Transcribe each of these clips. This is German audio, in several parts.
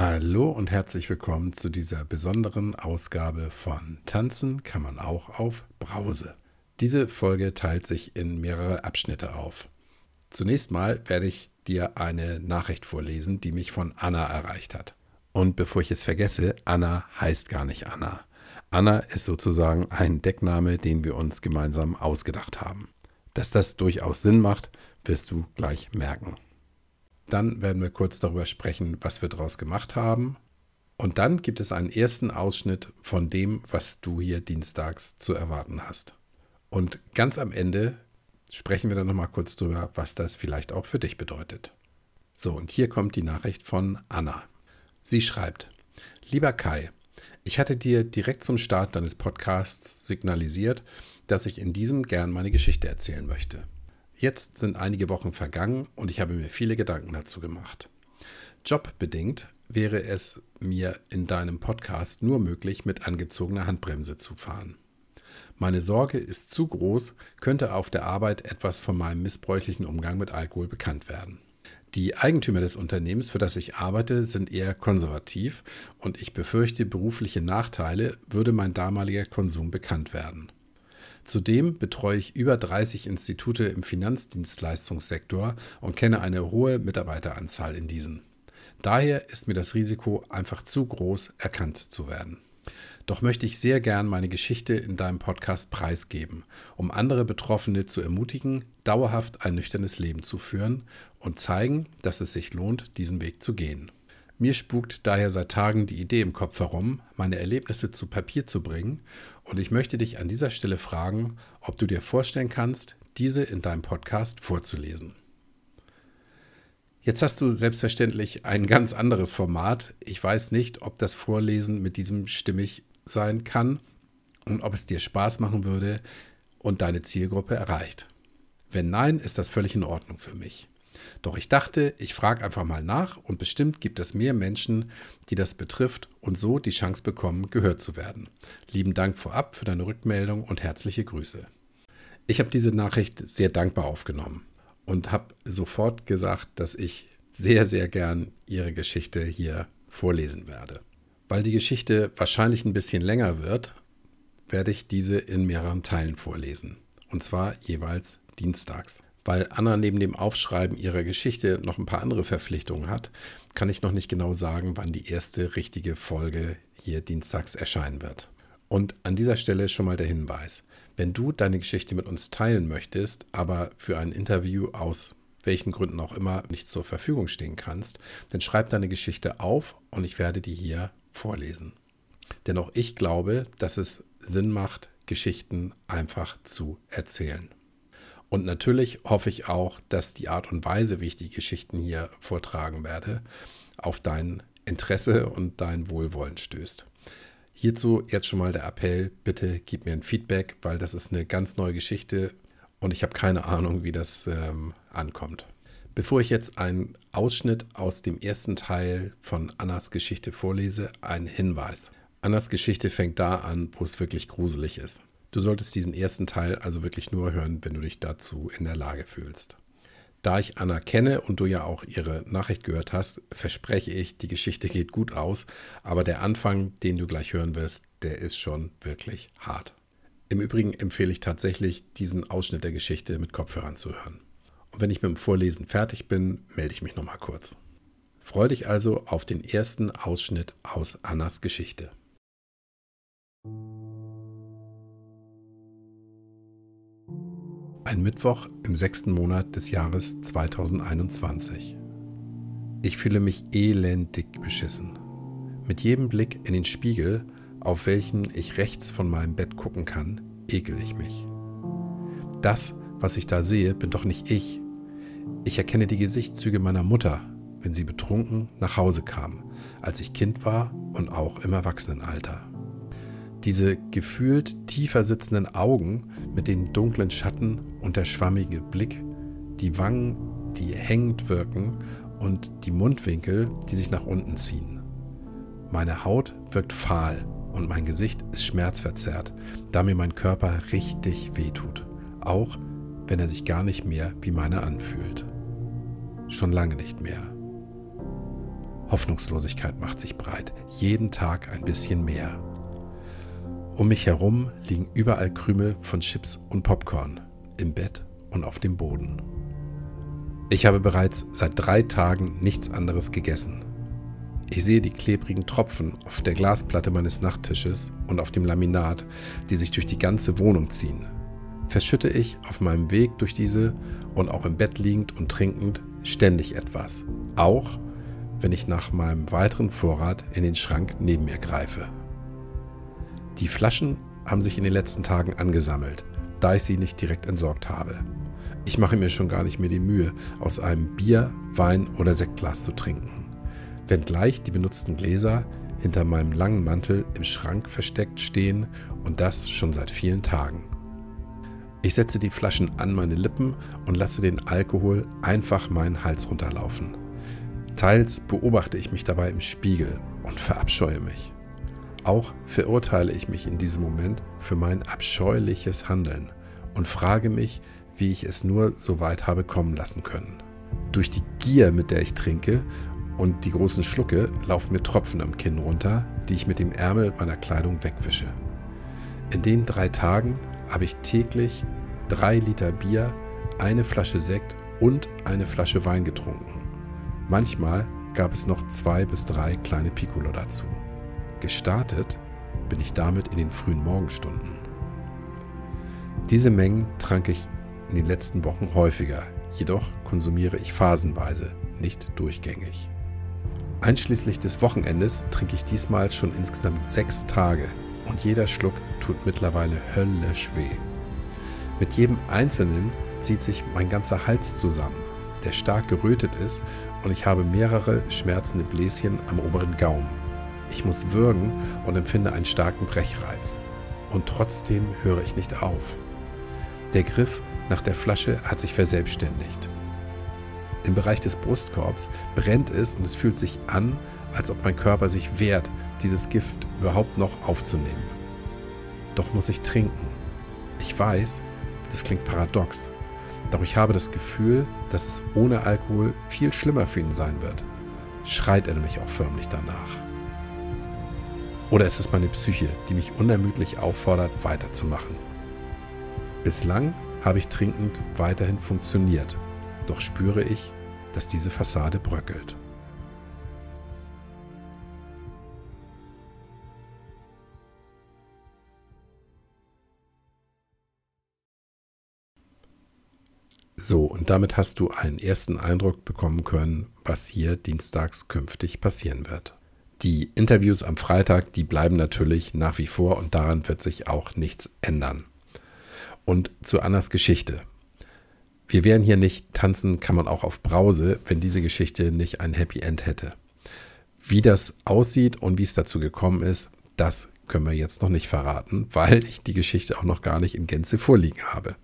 Hallo und herzlich willkommen zu dieser besonderen Ausgabe von Tanzen kann man auch auf Brause. Diese Folge teilt sich in mehrere Abschnitte auf. Zunächst mal werde ich dir eine Nachricht vorlesen, die mich von Anna erreicht hat. Und bevor ich es vergesse, Anna heißt gar nicht Anna. Anna ist sozusagen ein Deckname, den wir uns gemeinsam ausgedacht haben. Dass das durchaus Sinn macht, wirst du gleich merken. Dann werden wir kurz darüber sprechen, was wir daraus gemacht haben. Und dann gibt es einen ersten Ausschnitt von dem, was du hier dienstags zu erwarten hast. Und ganz am Ende sprechen wir dann nochmal kurz darüber, was das vielleicht auch für dich bedeutet. So, und hier kommt die Nachricht von Anna. Sie schreibt, Lieber Kai, ich hatte dir direkt zum Start deines Podcasts signalisiert, dass ich in diesem gern meine Geschichte erzählen möchte. Jetzt sind einige Wochen vergangen und ich habe mir viele Gedanken dazu gemacht. Jobbedingt wäre es mir in deinem Podcast nur möglich, mit angezogener Handbremse zu fahren. Meine Sorge ist zu groß, könnte auf der Arbeit etwas von meinem missbräuchlichen Umgang mit Alkohol bekannt werden. Die Eigentümer des Unternehmens, für das ich arbeite, sind eher konservativ und ich befürchte berufliche Nachteile, würde mein damaliger Konsum bekannt werden. Zudem betreue ich über 30 Institute im Finanzdienstleistungssektor und kenne eine hohe Mitarbeiteranzahl in diesen. Daher ist mir das Risiko einfach zu groß, erkannt zu werden. Doch möchte ich sehr gern meine Geschichte in deinem Podcast preisgeben, um andere Betroffene zu ermutigen, dauerhaft ein nüchternes Leben zu führen und zeigen, dass es sich lohnt, diesen Weg zu gehen. Mir spukt daher seit Tagen die Idee im Kopf herum, meine Erlebnisse zu Papier zu bringen, und ich möchte dich an dieser Stelle fragen, ob du dir vorstellen kannst, diese in deinem Podcast vorzulesen. Jetzt hast du selbstverständlich ein ganz anderes Format. Ich weiß nicht, ob das Vorlesen mit diesem stimmig sein kann und ob es dir Spaß machen würde und deine Zielgruppe erreicht. Wenn nein, ist das völlig in Ordnung für mich. Doch ich dachte, ich frage einfach mal nach und bestimmt gibt es mehr Menschen, die das betrifft und so die Chance bekommen, gehört zu werden. Lieben Dank vorab für deine Rückmeldung und herzliche Grüße. Ich habe diese Nachricht sehr dankbar aufgenommen und habe sofort gesagt, dass ich sehr, sehr gern Ihre Geschichte hier vorlesen werde. Weil die Geschichte wahrscheinlich ein bisschen länger wird, werde ich diese in mehreren Teilen vorlesen. Und zwar jeweils dienstags. Weil Anna neben dem Aufschreiben ihrer Geschichte noch ein paar andere Verpflichtungen hat, kann ich noch nicht genau sagen, wann die erste richtige Folge hier dienstags erscheinen wird. Und an dieser Stelle schon mal der Hinweis. Wenn du deine Geschichte mit uns teilen möchtest, aber für ein Interview aus welchen Gründen auch immer nicht zur Verfügung stehen kannst, dann schreib deine Geschichte auf und ich werde die hier vorlesen. Denn auch ich glaube, dass es Sinn macht, Geschichten einfach zu erzählen. Und natürlich hoffe ich auch, dass die Art und Weise, wie ich die Geschichten hier vortragen werde, auf dein Interesse und dein Wohlwollen stößt. Hierzu jetzt schon mal der Appell, bitte gib mir ein Feedback, weil das ist eine ganz neue Geschichte und ich habe keine Ahnung, wie das ähm, ankommt. Bevor ich jetzt einen Ausschnitt aus dem ersten Teil von Annas Geschichte vorlese, ein Hinweis. Annas Geschichte fängt da an, wo es wirklich gruselig ist. Du solltest diesen ersten Teil also wirklich nur hören, wenn du dich dazu in der Lage fühlst. Da ich Anna kenne und du ja auch ihre Nachricht gehört hast, verspreche ich, die Geschichte geht gut aus, aber der Anfang, den du gleich hören wirst, der ist schon wirklich hart. Im Übrigen empfehle ich tatsächlich, diesen Ausschnitt der Geschichte mit Kopfhörern zu hören. Und wenn ich mit dem Vorlesen fertig bin, melde ich mich nochmal kurz. Freue dich also auf den ersten Ausschnitt aus Annas Geschichte. Ein Mittwoch im sechsten Monat des Jahres 2021. Ich fühle mich elendig beschissen. Mit jedem Blick in den Spiegel, auf welchem ich rechts von meinem Bett gucken kann, ekel ich mich. Das, was ich da sehe, bin doch nicht ich. Ich erkenne die Gesichtszüge meiner Mutter, wenn sie betrunken nach Hause kam, als ich Kind war und auch im Erwachsenenalter. Diese gefühlt tiefer sitzenden Augen mit den dunklen Schatten und der schwammige Blick, die Wangen, die hängend wirken und die Mundwinkel, die sich nach unten ziehen. Meine Haut wirkt fahl und mein Gesicht ist schmerzverzerrt, da mir mein Körper richtig wehtut, auch wenn er sich gar nicht mehr wie meiner anfühlt. Schon lange nicht mehr. Hoffnungslosigkeit macht sich breit, jeden Tag ein bisschen mehr. Um mich herum liegen überall Krümel von Chips und Popcorn, im Bett und auf dem Boden. Ich habe bereits seit drei Tagen nichts anderes gegessen. Ich sehe die klebrigen Tropfen auf der Glasplatte meines Nachttisches und auf dem Laminat, die sich durch die ganze Wohnung ziehen. Verschütte ich auf meinem Weg durch diese und auch im Bett liegend und trinkend ständig etwas. Auch wenn ich nach meinem weiteren Vorrat in den Schrank neben mir greife. Die Flaschen haben sich in den letzten Tagen angesammelt, da ich sie nicht direkt entsorgt habe. Ich mache mir schon gar nicht mehr die Mühe, aus einem Bier, Wein oder Sektglas zu trinken wenngleich die benutzten Gläser hinter meinem langen Mantel im Schrank versteckt stehen und das schon seit vielen Tagen. Ich setze die Flaschen an meine Lippen und lasse den Alkohol einfach meinen Hals runterlaufen. Teils beobachte ich mich dabei im Spiegel und verabscheue mich. Auch verurteile ich mich in diesem Moment für mein abscheuliches Handeln und frage mich, wie ich es nur so weit habe kommen lassen können. Durch die Gier, mit der ich trinke und die großen Schlucke laufen mir Tropfen am Kinn runter, die ich mit dem Ärmel meiner Kleidung wegwische. In den drei Tagen habe ich täglich drei Liter Bier, eine Flasche Sekt und eine Flasche Wein getrunken. Manchmal gab es noch zwei bis drei kleine Piccolo dazu. Gestartet bin ich damit in den frühen Morgenstunden. Diese Mengen trank ich in den letzten Wochen häufiger, jedoch konsumiere ich phasenweise, nicht durchgängig. Einschließlich des Wochenendes trinke ich diesmal schon insgesamt sechs Tage und jeder Schluck tut mittlerweile höllisch weh. Mit jedem einzelnen zieht sich mein ganzer Hals zusammen, der stark gerötet ist und ich habe mehrere schmerzende Bläschen am oberen Gaumen. Ich muss würgen und empfinde einen starken Brechreiz. Und trotzdem höre ich nicht auf. Der Griff nach der Flasche hat sich verselbstständigt. Im Bereich des Brustkorbs brennt es und es fühlt sich an, als ob mein Körper sich wehrt, dieses Gift überhaupt noch aufzunehmen. Doch muss ich trinken. Ich weiß, das klingt paradox, doch ich habe das Gefühl, dass es ohne Alkohol viel schlimmer für ihn sein wird. Schreit er mich auch förmlich danach. Oder ist es meine Psyche, die mich unermüdlich auffordert, weiterzumachen? Bislang habe ich trinkend weiterhin funktioniert doch spüre ich, dass diese Fassade bröckelt. So, und damit hast du einen ersten Eindruck bekommen können, was hier dienstags künftig passieren wird. Die Interviews am Freitag, die bleiben natürlich nach wie vor und daran wird sich auch nichts ändern. Und zu Annas Geschichte. Wir wären hier nicht tanzen, kann man auch auf Brause, wenn diese Geschichte nicht ein Happy End hätte. Wie das aussieht und wie es dazu gekommen ist, das können wir jetzt noch nicht verraten, weil ich die Geschichte auch noch gar nicht in Gänze vorliegen habe.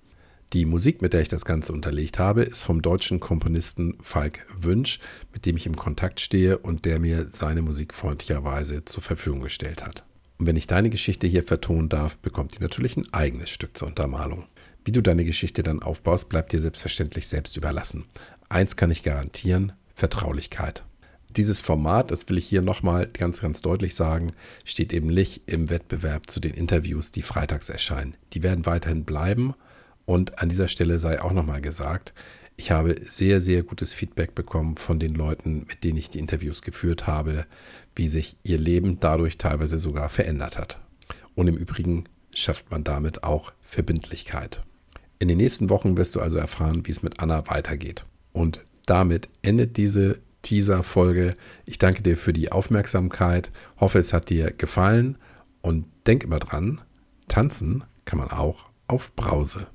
Die Musik, mit der ich das Ganze unterlegt habe, ist vom deutschen Komponisten Falk Wünsch, mit dem ich im Kontakt stehe und der mir seine Musik freundlicherweise zur Verfügung gestellt hat. Und wenn ich deine Geschichte hier vertonen darf, bekommt ihr natürlich ein eigenes Stück zur Untermalung. Wie du deine Geschichte dann aufbaust, bleibt dir selbstverständlich selbst überlassen. Eins kann ich garantieren, Vertraulichkeit. Dieses Format, das will ich hier nochmal ganz, ganz deutlich sagen, steht eben nicht im Wettbewerb zu den Interviews, die freitags erscheinen. Die werden weiterhin bleiben und an dieser Stelle sei auch nochmal gesagt, ich habe sehr, sehr gutes Feedback bekommen von den Leuten, mit denen ich die Interviews geführt habe, wie sich ihr Leben dadurch teilweise sogar verändert hat. Und im Übrigen schafft man damit auch Verbindlichkeit. In den nächsten Wochen wirst du also erfahren, wie es mit Anna weitergeht. Und damit endet diese Teaser-Folge. Ich danke dir für die Aufmerksamkeit, hoffe, es hat dir gefallen und denk immer dran, tanzen kann man auch auf Brause.